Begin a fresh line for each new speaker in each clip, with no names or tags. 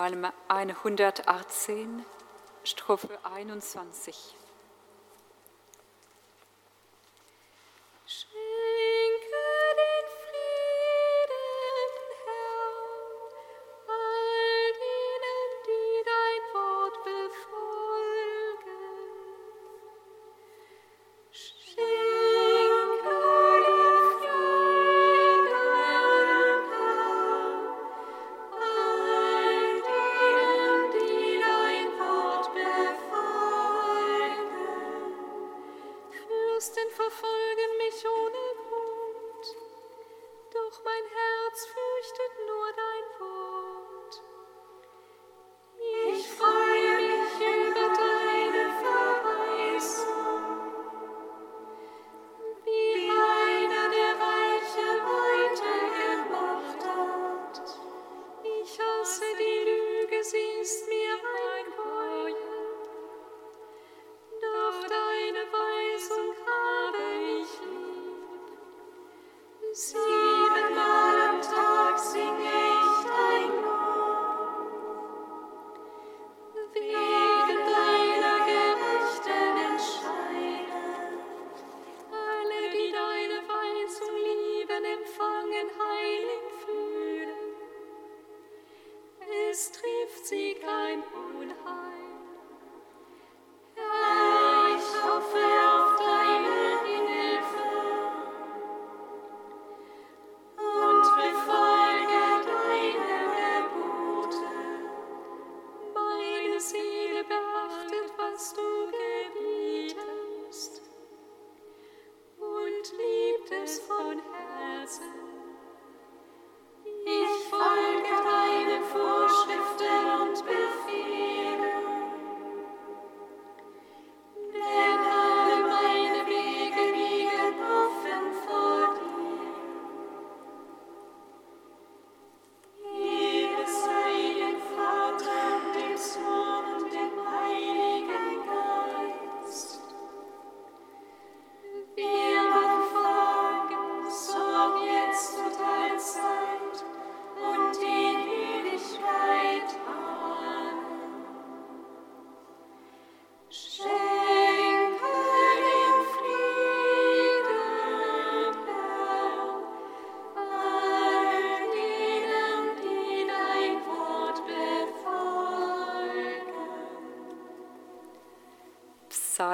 Psalm 118, Strophe 21.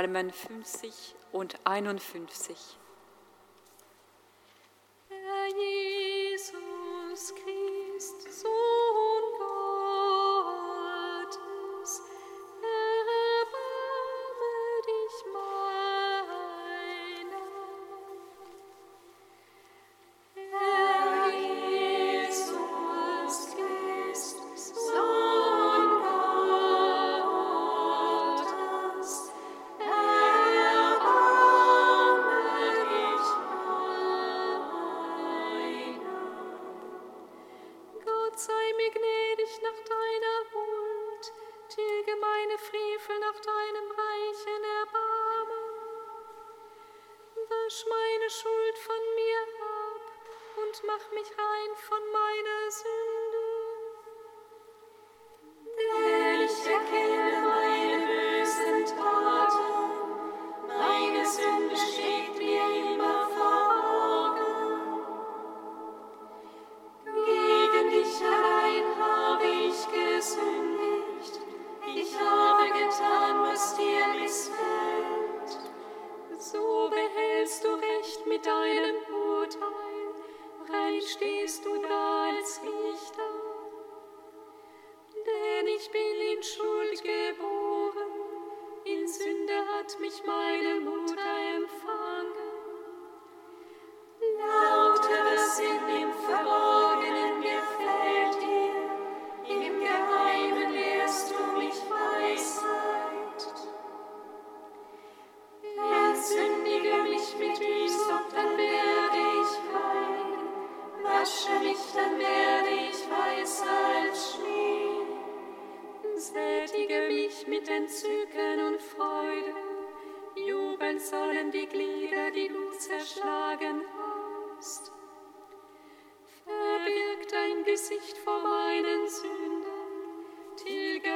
Psalmen 50 und 51. Entzücken und Freude, jubeln sollen die Glieder, die du zerschlagen hast. Verbirg dein Gesicht vor meinen Sünden,
tilge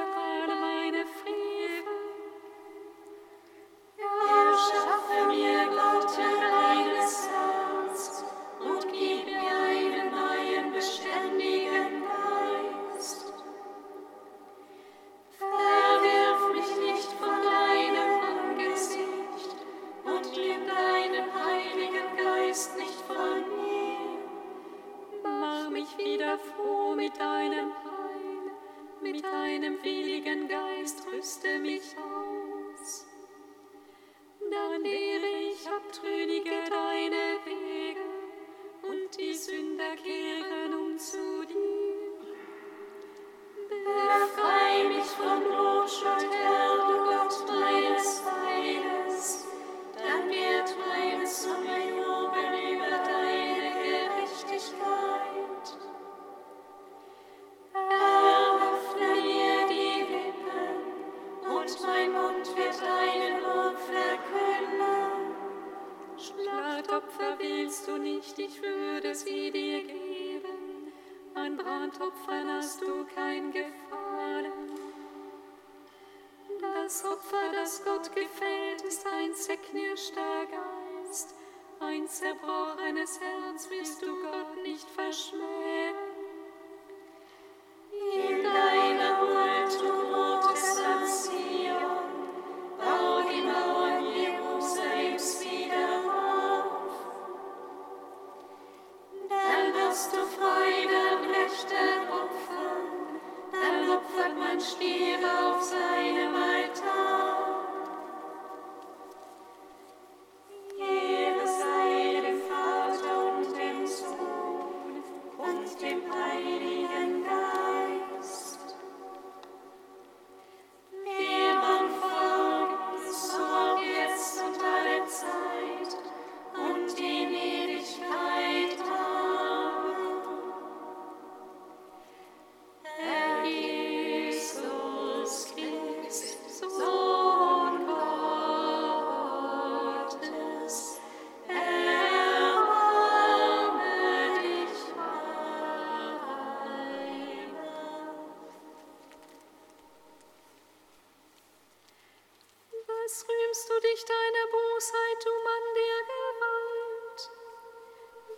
rühmst du dich deiner Bosheit, du Mann der Gewalt?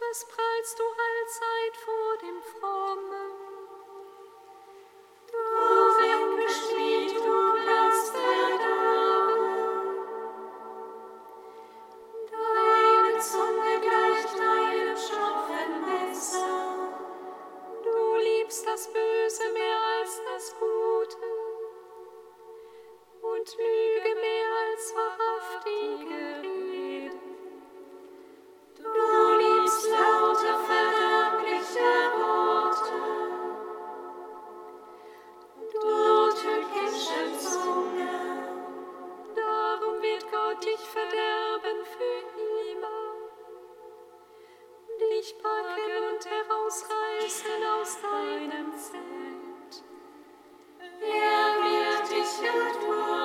Was prallst du allzeit vor dem Frommen? Für immer dich beugen und herausreißen aus deinem Zelt.
Er wird dich ertragen.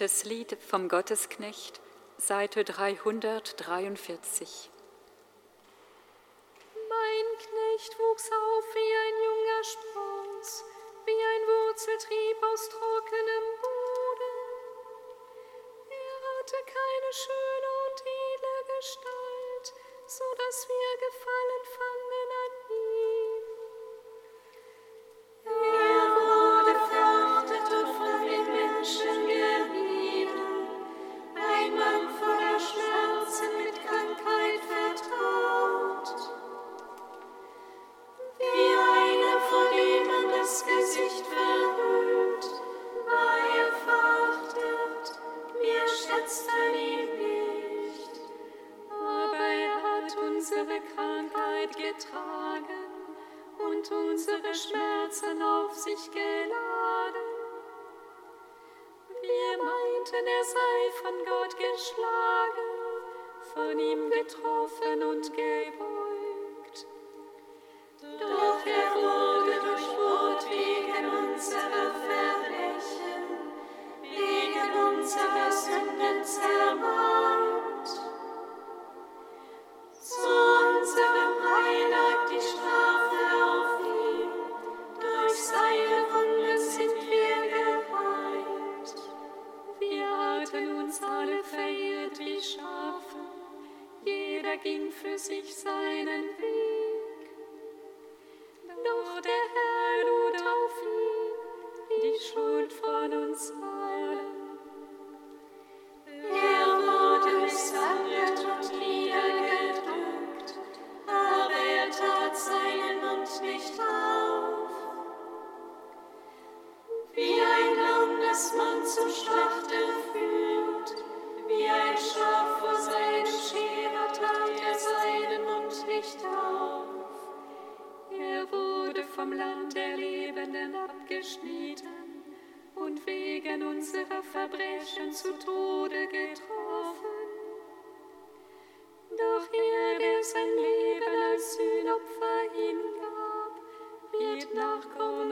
Das
Lied vom Gottesknecht, Seite 343.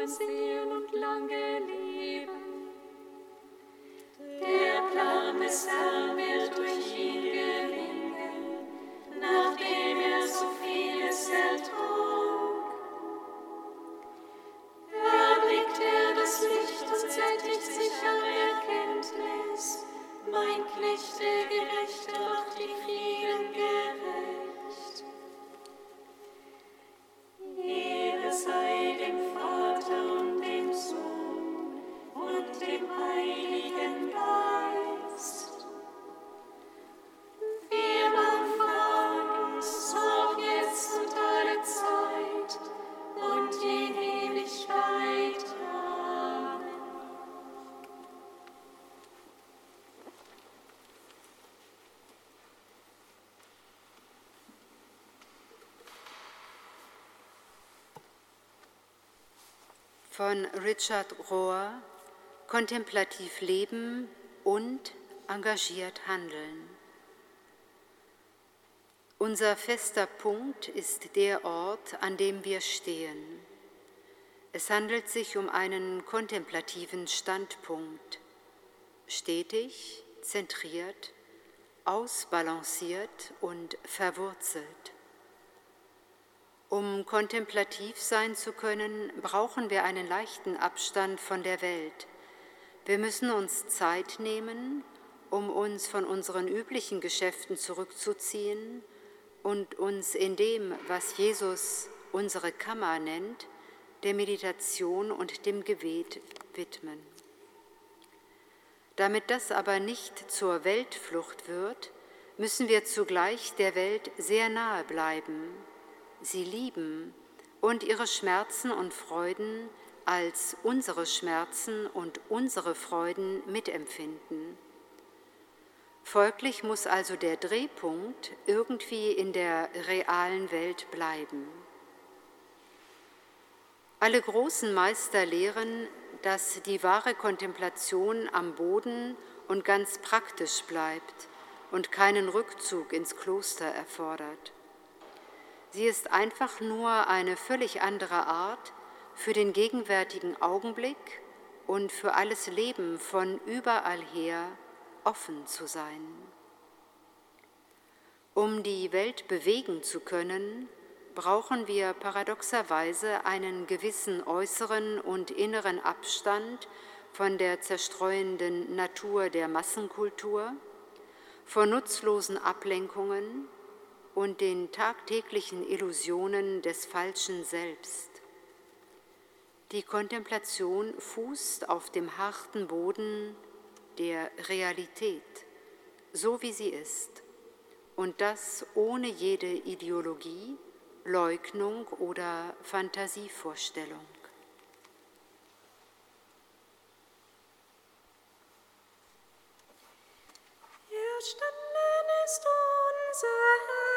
sehen und lange leben.
Der Plan des
von Richard Rohr Kontemplativ leben und engagiert handeln. Unser fester Punkt ist der Ort, an dem wir stehen. Es handelt sich um einen kontemplativen Standpunkt, stetig, zentriert, ausbalanciert und verwurzelt. Um kontemplativ sein zu können, brauchen wir einen leichten Abstand von der Welt. Wir müssen uns Zeit nehmen, um uns von unseren üblichen Geschäften zurückzuziehen und uns in dem, was Jesus unsere Kammer nennt, der Meditation und dem Gebet widmen. Damit das aber nicht zur Weltflucht wird, müssen wir zugleich der Welt sehr nahe bleiben, sie lieben und ihre Schmerzen und Freuden als unsere Schmerzen und unsere Freuden mitempfinden. Folglich muss also der Drehpunkt irgendwie in der realen Welt bleiben. Alle großen Meister lehren, dass die wahre Kontemplation am Boden und ganz praktisch bleibt und keinen Rückzug ins Kloster erfordert. Sie ist einfach nur eine völlig andere Art, für den gegenwärtigen Augenblick und für alles Leben von überall her offen zu sein. Um die Welt bewegen zu können, brauchen wir paradoxerweise einen gewissen äußeren und inneren Abstand von der zerstreuenden Natur der Massenkultur, von nutzlosen Ablenkungen und den tagtäglichen Illusionen des falschen Selbst. Die Kontemplation fußt auf dem harten Boden der Realität, so wie sie ist, und das ohne jede Ideologie, Leugnung oder Fantasievorstellung.
Erstanden ist unser Herr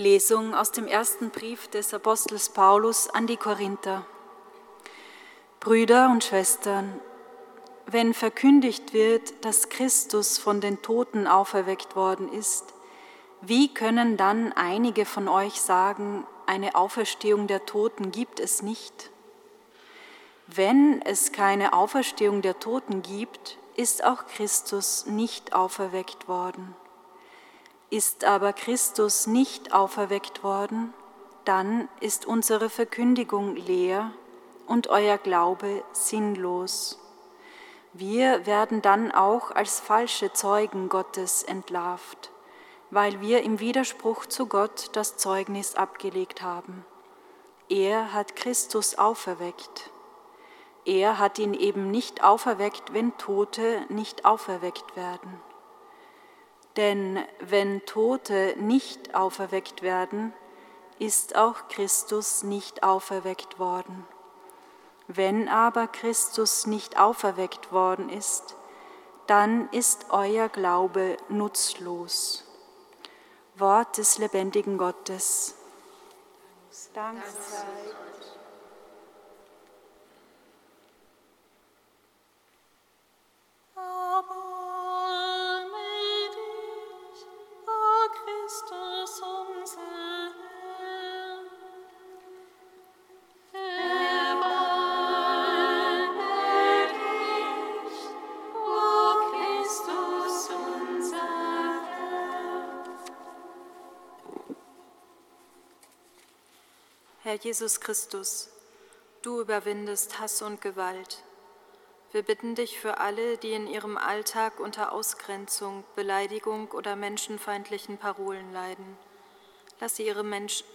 Lesung aus dem ersten Brief des Apostels Paulus an die Korinther. Brüder und Schwestern, wenn verkündigt wird, dass Christus von den Toten auferweckt worden ist, wie können dann einige von euch sagen, eine Auferstehung der Toten gibt es nicht? Wenn es keine Auferstehung der Toten gibt, ist auch Christus nicht auferweckt worden.
Ist aber Christus nicht auferweckt worden, dann ist unsere Verkündigung leer und euer Glaube sinnlos. Wir werden dann auch als falsche Zeugen Gottes entlarvt, weil wir im Widerspruch zu Gott das Zeugnis abgelegt haben. Er hat Christus auferweckt. Er hat ihn eben nicht auferweckt, wenn Tote nicht auferweckt werden. Denn wenn Tote nicht auferweckt werden, ist auch Christus nicht auferweckt worden. Wenn aber Christus nicht auferweckt worden ist, dann ist euer Glaube nutzlos. Wort des lebendigen Gottes. Dank sei Herr Jesus Christus, du überwindest Hass und Gewalt. Wir bitten dich für alle, die in ihrem Alltag unter Ausgrenzung, Beleidigung oder menschenfeindlichen Parolen leiden. Lass sie ihre, Menschen,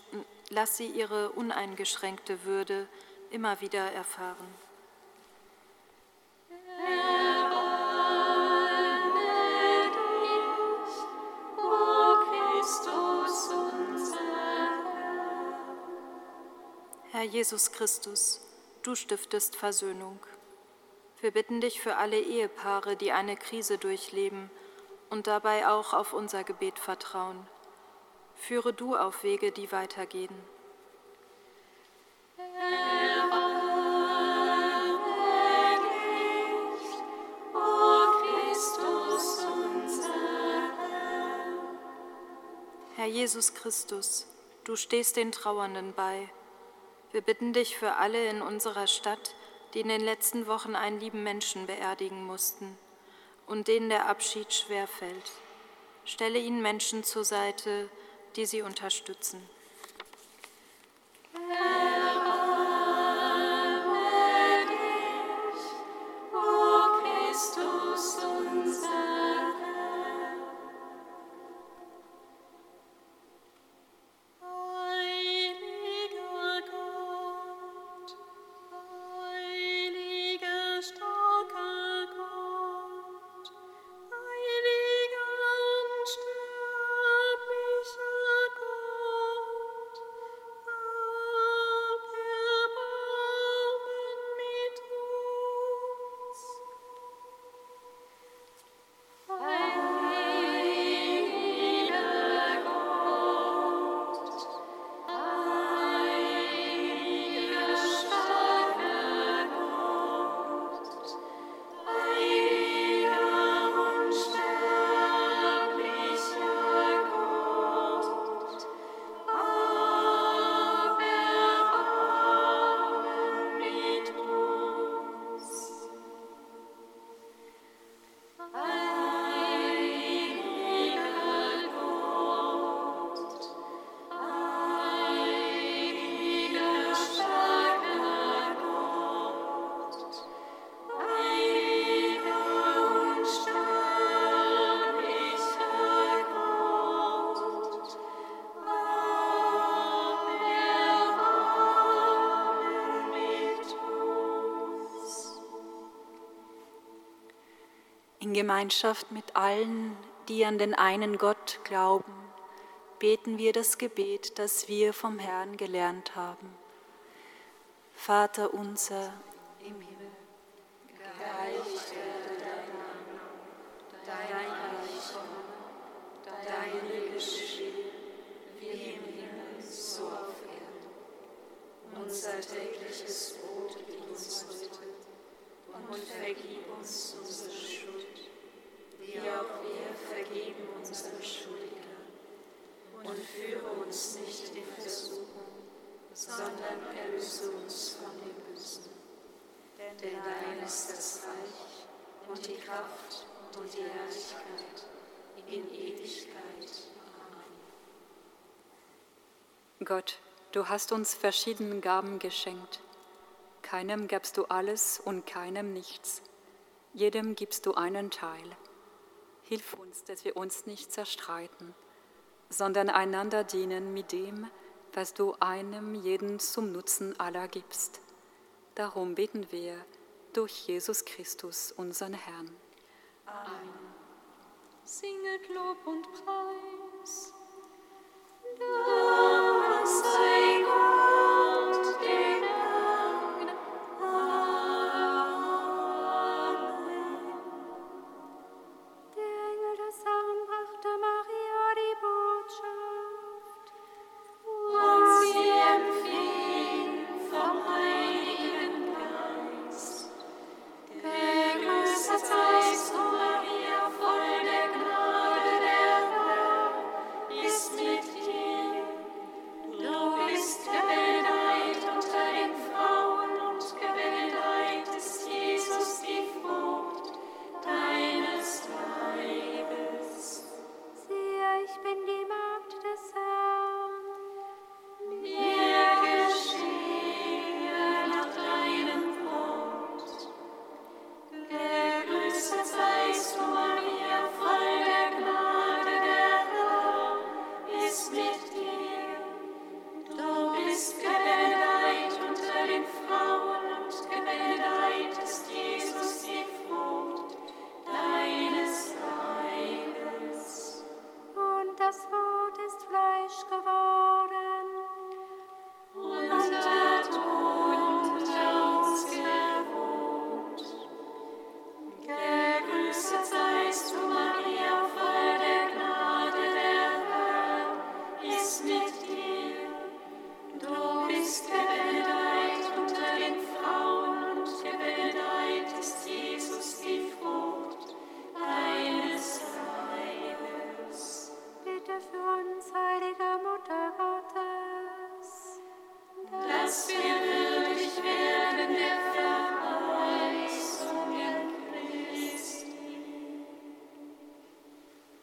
lass sie ihre uneingeschränkte Würde immer wieder erfahren. Jesus Christus, du stiftest Versöhnung. Wir bitten dich für alle Ehepaare, die eine Krise durchleben und dabei auch auf unser Gebet vertrauen. Führe du auf Wege, die weitergehen. Herr Jesus Christus, du stehst den Trauernden bei wir bitten dich für alle in unserer Stadt, die in den letzten Wochen einen lieben Menschen beerdigen mussten und denen der Abschied schwer fällt. Stelle ihnen Menschen zur Seite, die sie unterstützen. Gemeinschaft mit allen, die an den einen Gott glauben, beten wir das Gebet, das wir vom Herrn gelernt haben. Vater unser im Himmel, geheiligt werde dein Name, dein Reich komme, dein Wille geschehe, wie im Himmel, so auf Erden. Unser tägliches Brot gib uns heute und vergib uns unsere Schuld wie auch wir vergeben unseren Schuldigern. Und führe uns nicht in Versuchung, sondern erlöse uns von dem Bösen. Denn dein ist das Reich und die Kraft und die Herrlichkeit in Ewigkeit.
Gott, du hast uns verschiedene Gaben geschenkt. Keinem gabst du alles und keinem nichts. Jedem gibst du einen Teil. Hilf uns, dass wir uns nicht zerstreiten, sondern einander dienen mit dem, was du einem jeden zum Nutzen aller gibst. Darum beten wir durch Jesus Christus, unseren Herrn.
Amen. Singet Lob und Preis.
Dank